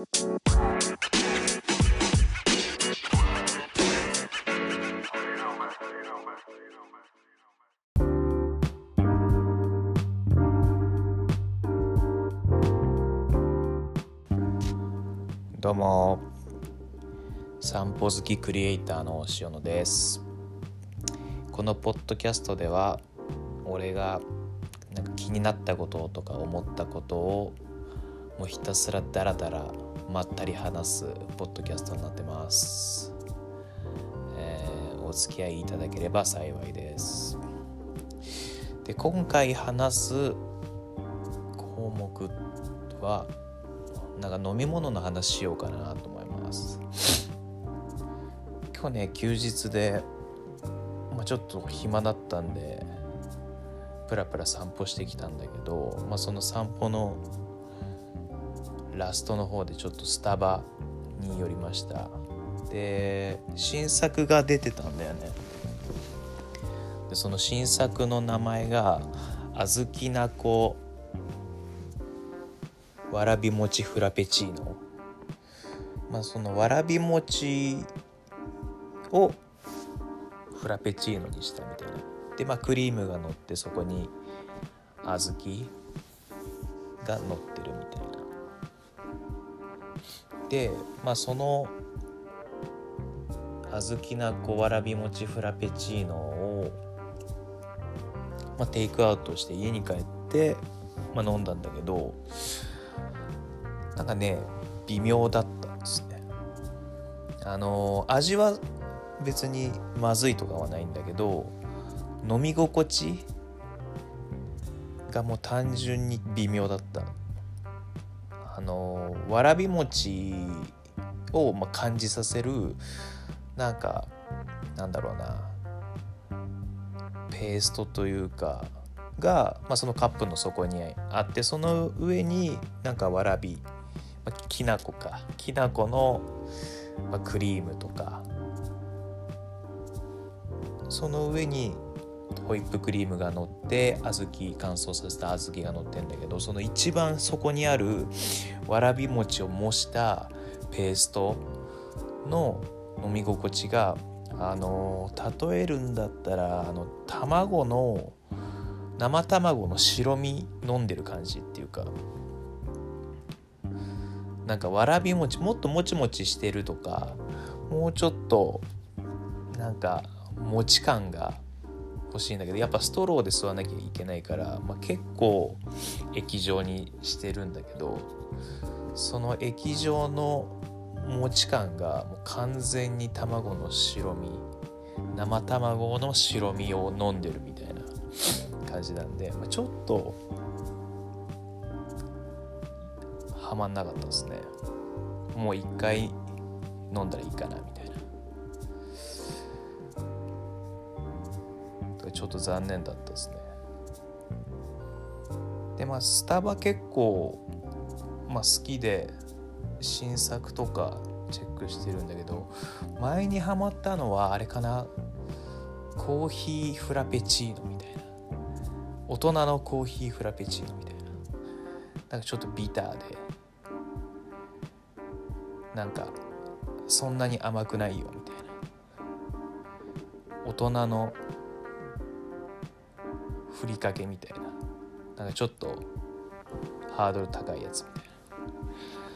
どうも。散歩好きクリエイターの塩野です。このポッドキャストでは俺がなんか気になったこととか思ったことをもうひたすらダラダラまったり話すポッドキャストになってます、えー、お付き合いいただければ幸いです。で今回話す項目はなんか飲み物の話しようかなと思います。今日ね休日で、まあ、ちょっと暇だったんでプラプラ散歩してきたんだけど、まあ、その散歩のラストの方でちょっとスタバに寄りました。で新作が出てたんだよね。でその新作の名前が小豆なこわらび餅フラペチーノ。まあそのわらび餅をフラペチーノにしたみたいな。でまあクリームが乗ってそこに小豆が乗ってるみたいな。でまあその小豆なこわらび餅フラペチーノを、まあ、テイクアウトして家に帰って、まあ、飲んだんだけどなんかね微妙だったんですね。あの味は別にまずいとかはないんだけど飲み心地がもう単純に微妙だった。あのわらび餅をま感じさせるなんかなんだろうなペーストというかが、まあ、そのカップの底にあってその上になんかわらびまあ、きな粉かきな粉の、まあ、クリームとかその上にホイップクリームが乗って小豆乾燥させた小豆が乗ってんだけどその一番底にあるわらび餅を模したペーストの飲み心地があの例えるんだったらあの卵の生卵の白身飲んでる感じっていうかなんかわらび餅もっともちもちしてるとかもうちょっとなんか餅感が欲しいんだけどやっぱストローで吸わなきゃいけないから、まあ、結構液状にしてるんだけどその液状の餅感がもう完全に卵の白身生卵の白身を飲んでるみたいな感じなんで、まあ、ちょっとはまんなかったですね。もう一回飲んだらいいかなみたいな。ちょっと残念だったですね。でまあスタバ結構、まあ、好きで新作とかチェックしてるんだけど前にハマったのはあれかな。コーヒーフラペチーノみたいな。大人のコーヒーフラペチーノみたいな。なんかちょっとビターで。なんかそんなに甘くないよみたいな。大人のふりかけみたいな。なんかちょっとハードル高いやつみたいな。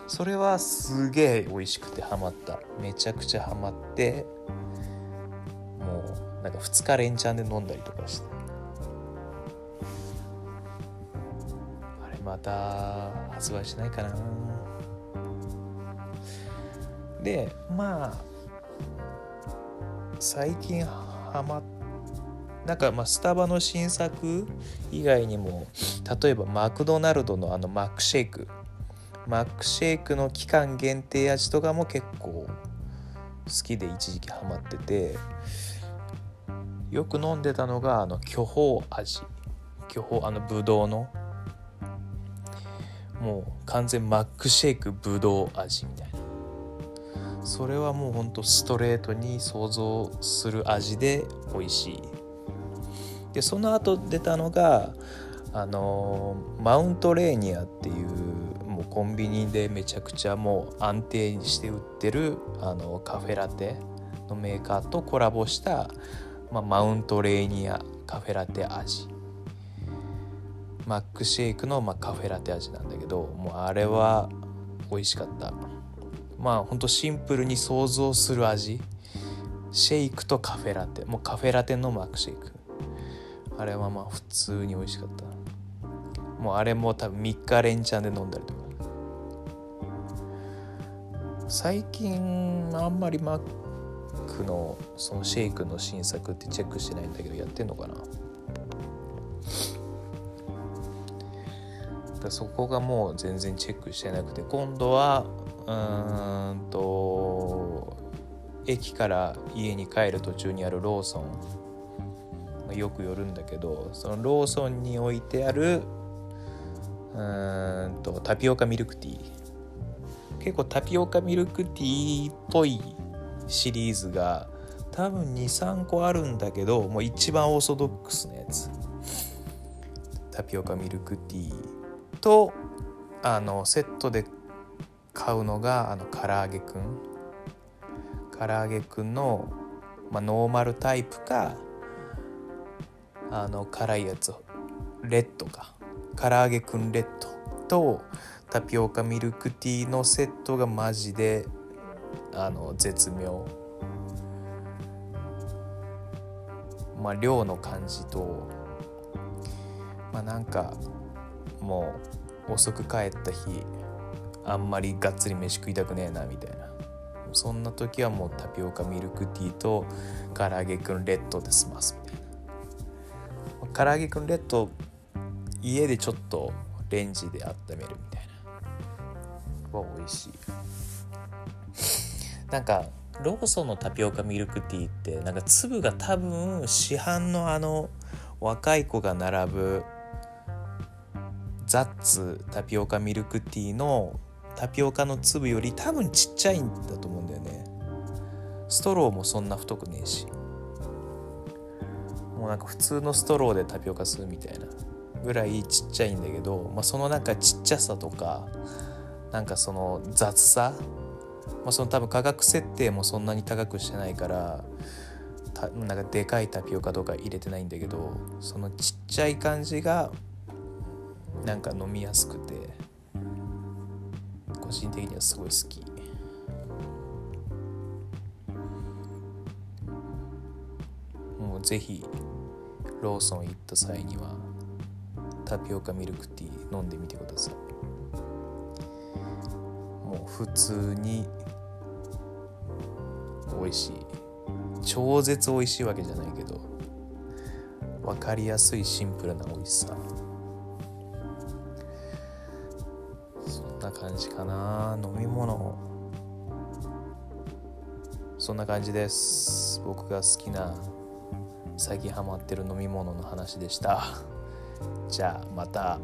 それはすげえ美味しくてハマった。めちゃくちゃハマってもうなんか2日連チャンで飲んだりとかして。あれまた発売しないかな。でまあ最近ハマっなんかまあスタバの新作以外にも例えばマクドナルドのあのマックシェイク。マックシェイクの期間限定味とかも結構好きで一時期ハマっててよく飲んでたのがあの巨峰味。巨峰あのブドウの。もう完全マックシェイクブドウ味みたいな。それはもうほんとストレートに想像する味で美味しい。でその後出たのがあのマウントレーニアっていうもうコンビニでめちゃくちゃもう安定して売ってるあのカフェラテのメーカーとコラボした、まあ、マウントレーニアカフェラテ味。マックシェイクの、まあ、カフェラテ味なんだけどもうあれは美味しかった。まあほんとシンプルに想像する味。シェイクとカフェラテ。もうカフェラテのマックシェイク。あれはまあ普通に美味しかったもうあれも多分3日連チャンで飲んだりとか。最近あんまりマックのそのシェイクの新作ってチェックしてないんだけどやってんのかな。だそこがもう全然チェックしてなくて。今度はうんと駅から家に帰る途中にあるローソンよく寄るんだけどそのローソンに置いてあるうんとタピオカミルクティー。結構タピオカミルクティーっぽいシリーズが多分23個あるんだけどもう一番オーソドックスなやつ。タピオカミルクティー。とあのセットで買うのがあの唐揚げくん。唐揚げくんの、まあ、ノーマルタイプかあの辛いやつを。レッドか。唐揚げくんレッドとタピオカミルクティーのセットがマジであの絶妙。まあ量の感じとまあなんかもう遅く帰った日あんまりがっつり飯食いたくねえなみたいな。そんな時はもうタピオカミルクティーと唐揚げくんレッドで済ますみたいな。唐揚げくんレッド家でちょっとレンジで温めるみたいな。は美味しい。なんかローソンのタピオカミルクティーってなんか粒が多分市販のあの若い子が並ぶザッツタピオカミルクティーのタピオカの粒より多分ちっちゃいんだと思うんだよね。ストローもそんな太くねえし。もうなんか普通のストローでタピオカ吸うみたいなぐらいちっちゃいんだけど、まあ、そのなんかちっちゃさとかなんかその雑さ、まあ、その多分価格設定もそんなに高くしてないからたなんかでかいタピオカとか入れてないんだけどそのちっちゃい感じがなんか飲みやすくて個人的にはすごい好き。もうぜひローソン行った際にはタピオカミルクティー飲んでみてください。もう普通に美味しい。超絶美味しいわけじゃないけど分かりやすいシンプルな美味しさ。そんな感じかな。飲み物。そんな感じです。僕が好きな最近ハマってる飲み物の話でしたじゃあまた。